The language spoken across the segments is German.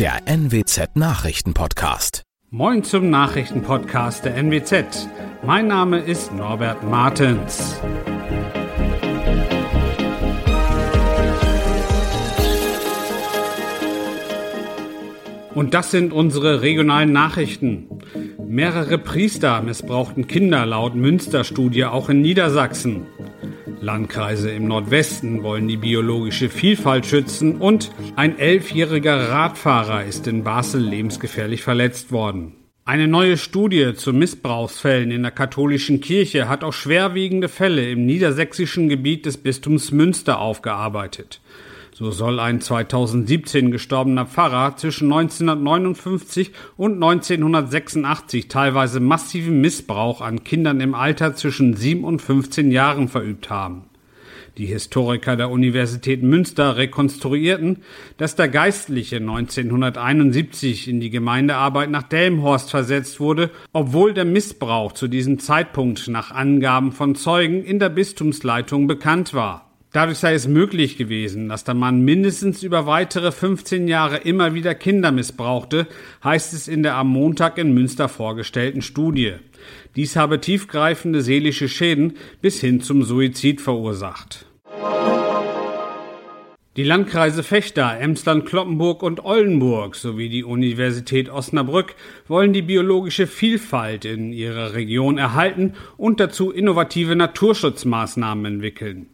der NWZ Nachrichtenpodcast. Moin zum Nachrichtenpodcast der NWZ. Mein Name ist Norbert Martens. Und das sind unsere regionalen Nachrichten. Mehrere Priester missbrauchten Kinder laut Münsterstudie auch in Niedersachsen. Landkreise im Nordwesten wollen die biologische Vielfalt schützen und ein elfjähriger Radfahrer ist in Basel lebensgefährlich verletzt worden. Eine neue Studie zu Missbrauchsfällen in der katholischen Kirche hat auch schwerwiegende Fälle im niedersächsischen Gebiet des Bistums Münster aufgearbeitet. So soll ein 2017 gestorbener Pfarrer zwischen 1959 und 1986 teilweise massiven Missbrauch an Kindern im Alter zwischen 7 und 15 Jahren verübt haben. Die Historiker der Universität Münster rekonstruierten, dass der Geistliche 1971 in die Gemeindearbeit nach Delmhorst versetzt wurde, obwohl der Missbrauch zu diesem Zeitpunkt nach Angaben von Zeugen in der Bistumsleitung bekannt war. Dadurch sei es möglich gewesen, dass der Mann mindestens über weitere 15 Jahre immer wieder Kinder missbrauchte, heißt es in der am Montag in Münster vorgestellten Studie. Dies habe tiefgreifende seelische Schäden bis hin zum Suizid verursacht. Die Landkreise Fechter, Emsland, Kloppenburg und Oldenburg sowie die Universität Osnabrück wollen die biologische Vielfalt in ihrer Region erhalten und dazu innovative Naturschutzmaßnahmen entwickeln.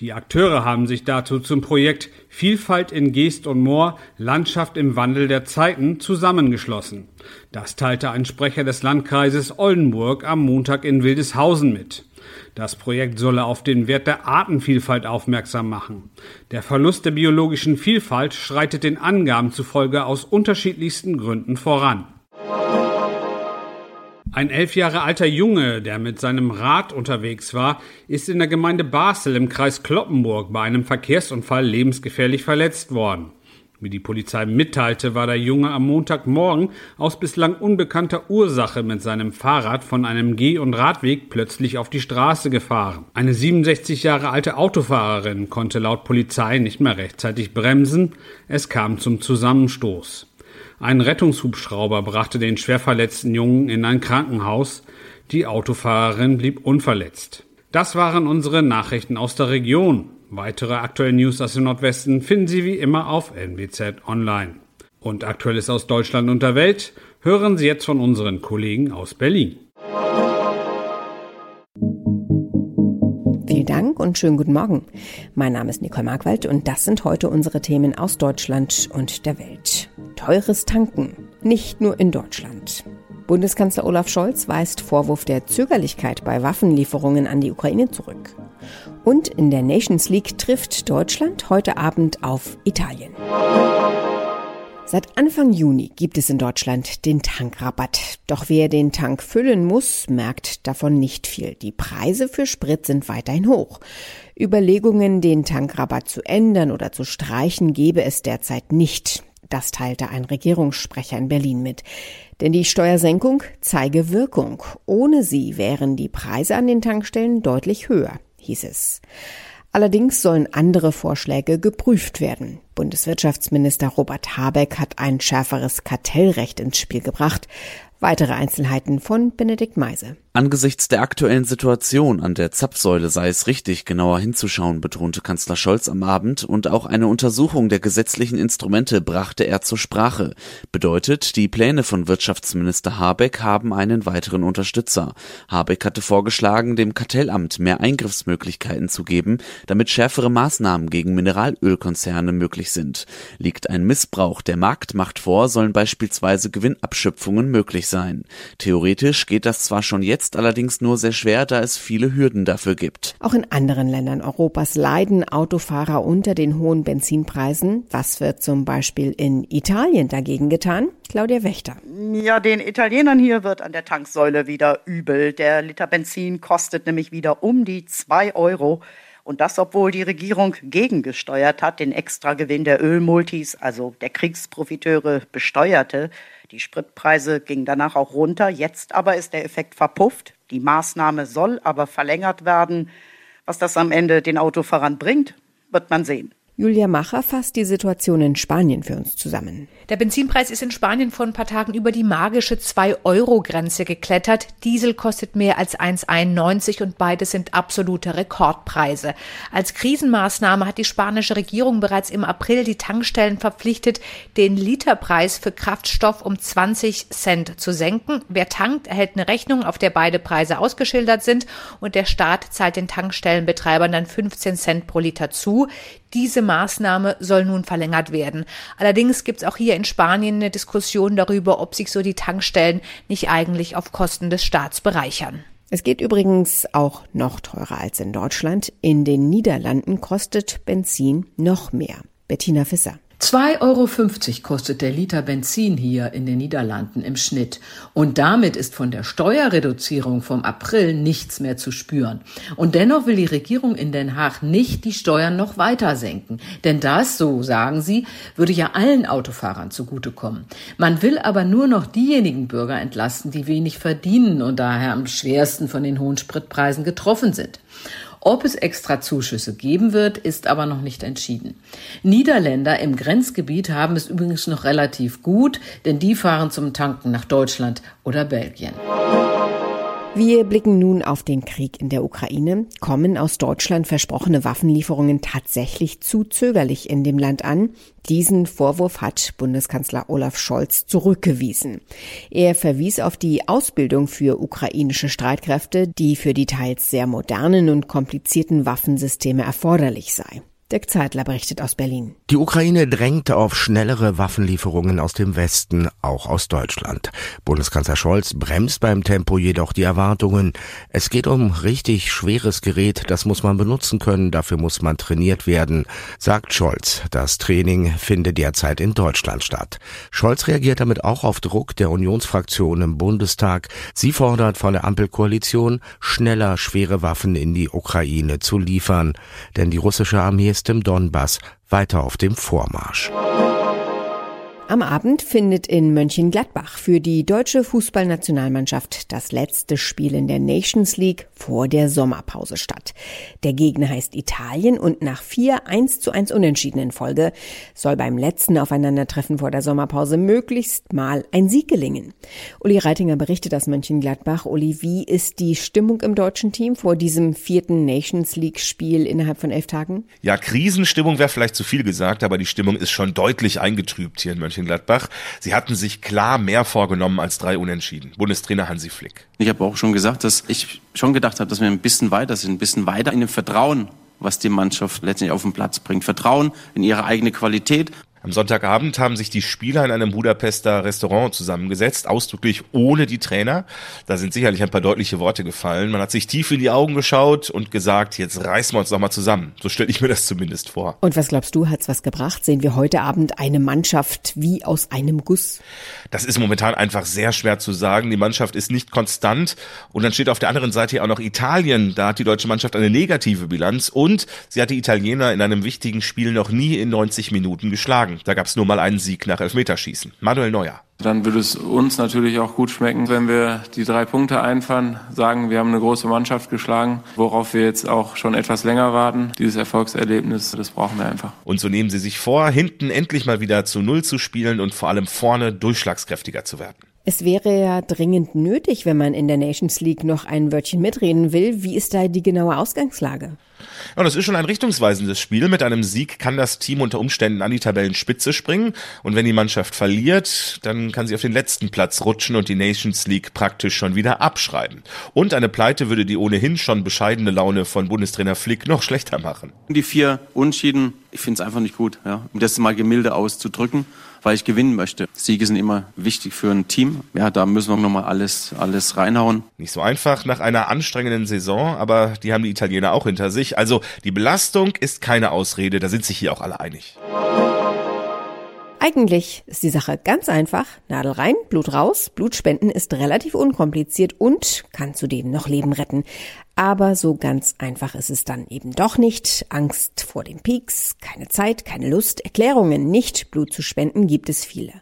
Die Akteure haben sich dazu zum Projekt Vielfalt in Geest und Moor, Landschaft im Wandel der Zeiten zusammengeschlossen. Das teilte ein Sprecher des Landkreises Oldenburg am Montag in Wildeshausen mit. Das Projekt solle auf den Wert der Artenvielfalt aufmerksam machen. Der Verlust der biologischen Vielfalt schreitet den Angaben zufolge aus unterschiedlichsten Gründen voran. Ein elf Jahre alter Junge, der mit seinem Rad unterwegs war, ist in der Gemeinde Basel im Kreis Kloppenburg bei einem Verkehrsunfall lebensgefährlich verletzt worden. Wie die Polizei mitteilte, war der Junge am Montagmorgen aus bislang unbekannter Ursache mit seinem Fahrrad von einem Geh- und Radweg plötzlich auf die Straße gefahren. Eine 67 Jahre alte Autofahrerin konnte laut Polizei nicht mehr rechtzeitig bremsen. Es kam zum Zusammenstoß. Ein Rettungshubschrauber brachte den schwerverletzten Jungen in ein Krankenhaus. Die Autofahrerin blieb unverletzt. Das waren unsere Nachrichten aus der Region. Weitere aktuelle News aus dem Nordwesten finden Sie wie immer auf NWZ Online. Und Aktuelles aus Deutschland und der Welt hören Sie jetzt von unseren Kollegen aus Berlin. Und schönen guten Morgen. Mein Name ist Nicole Markwald und das sind heute unsere Themen aus Deutschland und der Welt. Teures Tanken, nicht nur in Deutschland. Bundeskanzler Olaf Scholz weist Vorwurf der Zögerlichkeit bei Waffenlieferungen an die Ukraine zurück. Und in der Nations League trifft Deutschland heute Abend auf Italien. Seit Anfang Juni gibt es in Deutschland den Tankrabatt. Doch wer den Tank füllen muss, merkt davon nicht viel. Die Preise für Sprit sind weiterhin hoch. Überlegungen, den Tankrabatt zu ändern oder zu streichen, gebe es derzeit nicht. Das teilte ein Regierungssprecher in Berlin mit. Denn die Steuersenkung zeige Wirkung. Ohne sie wären die Preise an den Tankstellen deutlich höher, hieß es. Allerdings sollen andere Vorschläge geprüft werden. Bundeswirtschaftsminister Robert Habeck hat ein schärferes Kartellrecht ins Spiel gebracht. Weitere Einzelheiten von Benedikt Meise. Angesichts der aktuellen Situation an der Zapfsäule sei es richtig, genauer hinzuschauen, betonte Kanzler Scholz am Abend, und auch eine Untersuchung der gesetzlichen Instrumente brachte er zur Sprache. Bedeutet, die Pläne von Wirtschaftsminister Habeck haben einen weiteren Unterstützer. Habeck hatte vorgeschlagen, dem Kartellamt mehr Eingriffsmöglichkeiten zu geben, damit schärfere Maßnahmen gegen Mineralölkonzerne möglich sind. Liegt ein Missbrauch der Marktmacht vor, sollen beispielsweise Gewinnabschöpfungen möglich sein. Theoretisch geht das zwar schon jetzt allerdings nur sehr schwer, da es viele Hürden dafür gibt. Auch in anderen Ländern Europas leiden Autofahrer unter den hohen Benzinpreisen. Was wird zum Beispiel in Italien dagegen getan? Claudia Wächter. Ja, den Italienern hier wird an der Tanksäule wieder übel. Der Liter Benzin kostet nämlich wieder um die zwei Euro. Und das, obwohl die Regierung gegengesteuert hat, den Extragewinn der Ölmultis, also der Kriegsprofiteure, besteuerte. Die Spritpreise gingen danach auch runter. Jetzt aber ist der Effekt verpufft. Die Maßnahme soll aber verlängert werden. Was das am Ende den Autofahrern bringt, wird man sehen. Julia Macher fasst die Situation in Spanien für uns zusammen. Der Benzinpreis ist in Spanien vor ein paar Tagen über die magische 2-Euro-Grenze geklettert. Diesel kostet mehr als 1,91 und beides sind absolute Rekordpreise. Als Krisenmaßnahme hat die spanische Regierung bereits im April die Tankstellen verpflichtet, den Literpreis für Kraftstoff um 20 Cent zu senken. Wer tankt, erhält eine Rechnung, auf der beide Preise ausgeschildert sind und der Staat zahlt den Tankstellenbetreibern dann 15 Cent pro Liter zu. Diese Maßnahme soll nun verlängert werden. Allerdings gibt es auch hier in Spanien eine Diskussion darüber, ob sich so die Tankstellen nicht eigentlich auf Kosten des Staats bereichern. Es geht übrigens auch noch teurer als in Deutschland. In den Niederlanden kostet Benzin noch mehr. Bettina Fisser. 2,50 Euro kostet der Liter Benzin hier in den Niederlanden im Schnitt. Und damit ist von der Steuerreduzierung vom April nichts mehr zu spüren. Und dennoch will die Regierung in Den Haag nicht die Steuern noch weiter senken. Denn das, so sagen sie, würde ja allen Autofahrern zugutekommen. Man will aber nur noch diejenigen Bürger entlasten, die wenig verdienen und daher am schwersten von den hohen Spritpreisen getroffen sind. Ob es extra Zuschüsse geben wird, ist aber noch nicht entschieden. Niederländer im Grenzgebiet haben es übrigens noch relativ gut, denn die fahren zum Tanken nach Deutschland oder Belgien. Wir blicken nun auf den Krieg in der Ukraine. Kommen aus Deutschland versprochene Waffenlieferungen tatsächlich zu zögerlich in dem Land an? Diesen Vorwurf hat Bundeskanzler Olaf Scholz zurückgewiesen. Er verwies auf die Ausbildung für ukrainische Streitkräfte, die für die teils sehr modernen und komplizierten Waffensysteme erforderlich sei. Dirk Zeitler berichtet aus Berlin. Die Ukraine drängt auf schnellere Waffenlieferungen aus dem Westen, auch aus Deutschland. Bundeskanzler Scholz bremst beim Tempo jedoch die Erwartungen. Es geht um richtig schweres Gerät, das muss man benutzen können, dafür muss man trainiert werden, sagt Scholz. Das Training findet derzeit in Deutschland statt. Scholz reagiert damit auch auf Druck der Unionsfraktion im Bundestag. Sie fordert von der Ampelkoalition, schneller schwere Waffen in die Ukraine zu liefern. Denn die russische Armee im Donbass weiter auf dem Vormarsch. Am Abend findet in Mönchengladbach für die deutsche Fußballnationalmannschaft das letzte Spiel in der Nations League vor der Sommerpause statt. Der Gegner heißt Italien und nach vier 1 zu 1 Unentschieden Folge soll beim letzten Aufeinandertreffen vor der Sommerpause möglichst mal ein Sieg gelingen. Uli Reitinger berichtet aus Mönchengladbach. Uli, wie ist die Stimmung im deutschen Team vor diesem vierten Nations League Spiel innerhalb von elf Tagen? Ja, Krisenstimmung wäre vielleicht zu viel gesagt, aber die Stimmung ist schon deutlich eingetrübt hier in Mönchengladbach. Mönchengladbach. Sie hatten sich klar mehr vorgenommen als drei Unentschieden. Bundestrainer Hansi Flick. Ich habe auch schon gesagt, dass ich schon gedacht habe, dass wir ein bisschen weiter sind, ein bisschen weiter in dem Vertrauen, was die Mannschaft letztendlich auf den Platz bringt. Vertrauen in ihre eigene Qualität. Am Sonntagabend haben sich die Spieler in einem Budapester Restaurant zusammengesetzt, ausdrücklich ohne die Trainer. Da sind sicherlich ein paar deutliche Worte gefallen. Man hat sich tief in die Augen geschaut und gesagt, jetzt reißen wir uns doch mal zusammen. So stelle ich mir das zumindest vor. Und was glaubst du, hat's was gebracht? Sehen wir heute Abend eine Mannschaft wie aus einem Guss? Das ist momentan einfach sehr schwer zu sagen. Die Mannschaft ist nicht konstant. Und dann steht auf der anderen Seite auch noch Italien. Da hat die deutsche Mannschaft eine negative Bilanz. Und sie hat die Italiener in einem wichtigen Spiel noch nie in 90 Minuten geschlagen geschlagen. Da gab es nur mal einen Sieg nach Elfmeterschießen. Manuel Neuer. Dann würde es uns natürlich auch gut schmecken, wenn wir die drei Punkte einfahren, sagen, wir haben eine große Mannschaft geschlagen, worauf wir jetzt auch schon etwas länger warten. Dieses Erfolgserlebnis, das brauchen wir einfach. Und so nehmen sie sich vor, hinten endlich mal wieder zu Null zu spielen und vor allem vorne durchschlagskräftiger zu werden. Es wäre ja dringend nötig, wenn man in der Nations League noch ein Wörtchen mitreden will. Wie ist da die genaue Ausgangslage? Ja, das ist schon ein richtungsweisendes Spiel. Mit einem Sieg kann das Team unter Umständen an die Tabellenspitze springen. Und wenn die Mannschaft verliert, dann kann sie auf den letzten Platz rutschen und die Nations League praktisch schon wieder abschreiben. Und eine Pleite würde die ohnehin schon bescheidene Laune von Bundestrainer Flick noch schlechter machen. Die vier Unschieden, ich finde es einfach nicht gut, ja, um das mal gemilde auszudrücken weil ich gewinnen möchte. Siege sind immer wichtig für ein Team. Ja, da müssen wir nochmal alles, alles reinhauen. Nicht so einfach nach einer anstrengenden Saison, aber die haben die Italiener auch hinter sich. Also die Belastung ist keine Ausrede, da sind sich hier auch alle einig. Eigentlich ist die Sache ganz einfach. Nadel rein, Blut raus. Blutspenden ist relativ unkompliziert und kann zudem noch Leben retten. Aber so ganz einfach ist es dann eben doch nicht. Angst vor den Peaks, keine Zeit, keine Lust, Erklärungen, nicht Blut zu spenden gibt es viele.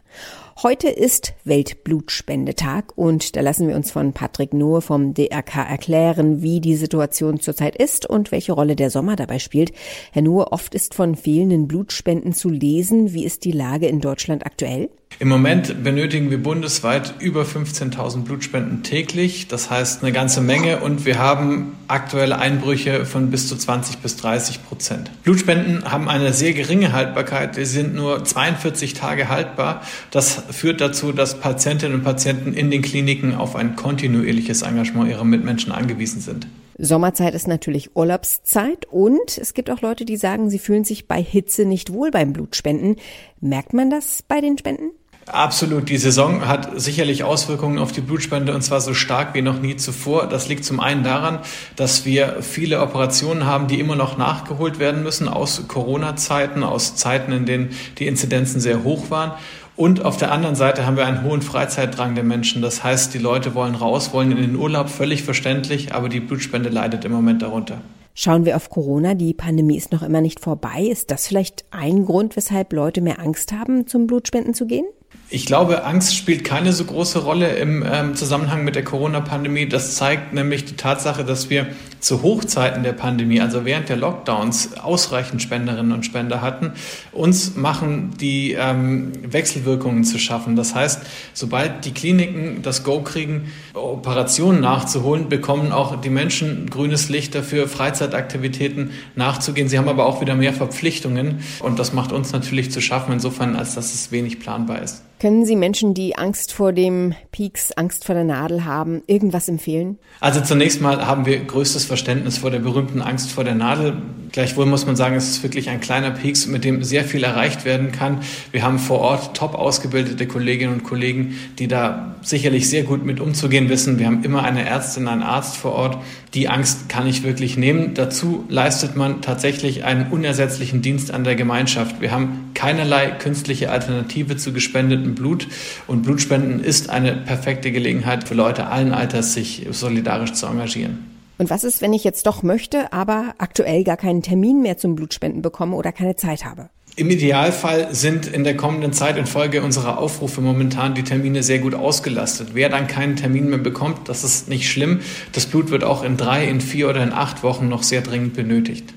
Heute ist Weltblutspendetag und da lassen wir uns von Patrick Nuhr vom DRK erklären, wie die Situation zurzeit ist und welche Rolle der Sommer dabei spielt. Herr Nuhr, oft ist von fehlenden Blutspenden zu lesen. Wie ist die Lage in Deutschland aktuell? Im Moment benötigen wir bundesweit über 15.000 Blutspenden täglich. Das heißt eine ganze Menge und wir haben aktuelle Einbrüche von bis zu 20 bis 30 Prozent. Blutspenden haben eine sehr geringe Haltbarkeit. Sie sind nur 42 Tage haltbar. Das führt dazu, dass Patientinnen und Patienten in den Kliniken auf ein kontinuierliches Engagement ihrer Mitmenschen angewiesen sind. Sommerzeit ist natürlich Urlaubszeit und es gibt auch Leute, die sagen, sie fühlen sich bei Hitze nicht wohl beim Blutspenden. Merkt man das bei den Spenden? Absolut. Die Saison hat sicherlich Auswirkungen auf die Blutspende und zwar so stark wie noch nie zuvor. Das liegt zum einen daran, dass wir viele Operationen haben, die immer noch nachgeholt werden müssen aus Corona-Zeiten, aus Zeiten, in denen die Inzidenzen sehr hoch waren. Und auf der anderen Seite haben wir einen hohen Freizeitdrang der Menschen. Das heißt, die Leute wollen raus, wollen in den Urlaub, völlig verständlich, aber die Blutspende leidet im Moment darunter. Schauen wir auf Corona. Die Pandemie ist noch immer nicht vorbei. Ist das vielleicht ein Grund, weshalb Leute mehr Angst haben, zum Blutspenden zu gehen? Ich glaube, Angst spielt keine so große Rolle im ähm, Zusammenhang mit der Corona-Pandemie. Das zeigt nämlich die Tatsache, dass wir zu Hochzeiten der Pandemie, also während der Lockdowns, ausreichend Spenderinnen und Spender hatten. Uns machen die ähm, Wechselwirkungen zu schaffen. Das heißt, sobald die Kliniken das Go kriegen, Operationen nachzuholen, bekommen auch die Menschen grünes Licht dafür, Freizeitaktivitäten nachzugehen. Sie haben aber auch wieder mehr Verpflichtungen und das macht uns natürlich zu schaffen, insofern, als dass es wenig planbar ist. Können Sie Menschen, die Angst vor dem Peaks, Angst vor der Nadel haben, irgendwas empfehlen? Also zunächst mal haben wir größtes Verständnis vor der berühmten Angst vor der Nadel. Gleichwohl muss man sagen, es ist wirklich ein kleiner Peaks, mit dem sehr viel erreicht werden kann. Wir haben vor Ort top ausgebildete Kolleginnen und Kollegen, die da sicherlich sehr gut mit umzugehen wissen. Wir haben immer eine Ärztin, einen Arzt vor Ort. Die Angst kann ich wirklich nehmen. Dazu leistet man tatsächlich einen unersetzlichen Dienst an der Gemeinschaft. Wir haben keinerlei künstliche Alternative zu gespendetem Blut. Und Blutspenden ist eine perfekte Gelegenheit für Leute allen Alters, sich solidarisch zu engagieren. Und was ist, wenn ich jetzt doch möchte, aber aktuell gar keinen Termin mehr zum Blutspenden bekomme oder keine Zeit habe? Im Idealfall sind in der kommenden Zeit infolge unserer Aufrufe momentan die Termine sehr gut ausgelastet. Wer dann keinen Termin mehr bekommt, das ist nicht schlimm. Das Blut wird auch in drei, in vier oder in acht Wochen noch sehr dringend benötigt.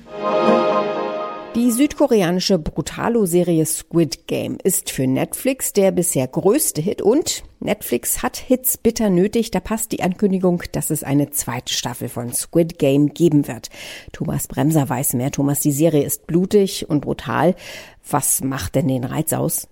Die südkoreanische Brutalo-Serie Squid Game ist für Netflix der bisher größte Hit und Netflix hat Hits bitter nötig. Da passt die Ankündigung, dass es eine zweite Staffel von Squid Game geben wird. Thomas Bremser weiß mehr. Thomas, die Serie ist blutig und brutal. Was macht denn den Reiz aus?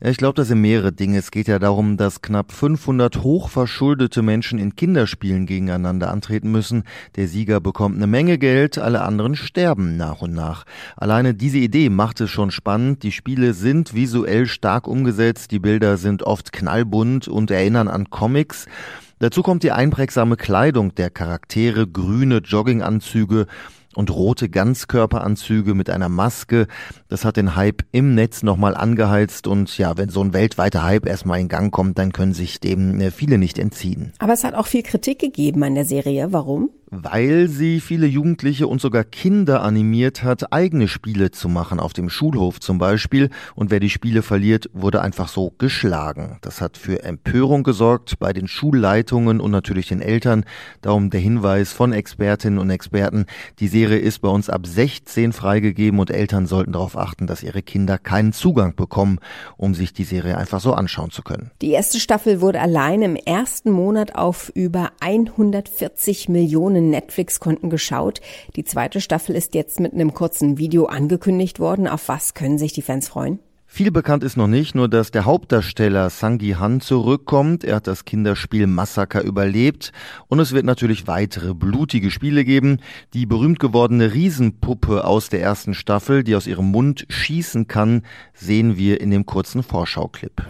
Ich glaube, das sind mehrere Dinge. Es geht ja darum, dass knapp 500 hochverschuldete Menschen in Kinderspielen gegeneinander antreten müssen. Der Sieger bekommt eine Menge Geld, alle anderen sterben nach und nach. Alleine diese Idee macht es schon spannend. Die Spiele sind visuell stark umgesetzt, die Bilder sind oft knallbunt und erinnern an Comics. Dazu kommt die einprägsame Kleidung der Charaktere, grüne Jogginganzüge und rote Ganzkörperanzüge mit einer Maske. Das hat den Hype im Netz nochmal angeheizt und ja, wenn so ein weltweiter Hype erstmal in Gang kommt, dann können sich dem äh, viele nicht entziehen. Aber es hat auch viel Kritik gegeben an der Serie. Warum? Weil sie viele Jugendliche und sogar Kinder animiert hat, eigene Spiele zu machen, auf dem Schulhof zum Beispiel. Und wer die Spiele verliert, wurde einfach so geschlagen. Das hat für Empörung gesorgt bei den Schulleitungen und natürlich den Eltern. Darum der Hinweis von Expertinnen und Experten, die Serie ist bei uns ab 16 freigegeben und Eltern sollten darauf achten, dass ihre Kinder keinen Zugang bekommen, um sich die Serie einfach so anschauen zu können. Die erste Staffel wurde allein im ersten Monat auf über 140 Millionen Netflix-Konten geschaut. Die zweite Staffel ist jetzt mit einem kurzen Video angekündigt worden. Auf was können sich die Fans freuen? Viel bekannt ist noch nicht, nur dass der Hauptdarsteller Sangi Han zurückkommt. Er hat das Kinderspiel Massaker überlebt und es wird natürlich weitere blutige Spiele geben. Die berühmt gewordene Riesenpuppe aus der ersten Staffel, die aus ihrem Mund schießen kann, sehen wir in dem kurzen Vorschauclip.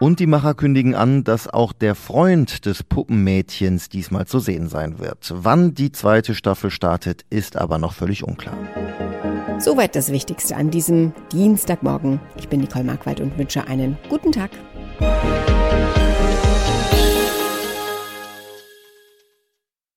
Und die Macher kündigen an, dass auch der Freund des Puppenmädchens diesmal zu sehen sein wird. Wann die zweite Staffel startet, ist aber noch völlig unklar. Soweit das Wichtigste an diesem Dienstagmorgen. Ich bin Nicole Markwald und wünsche einen guten Tag.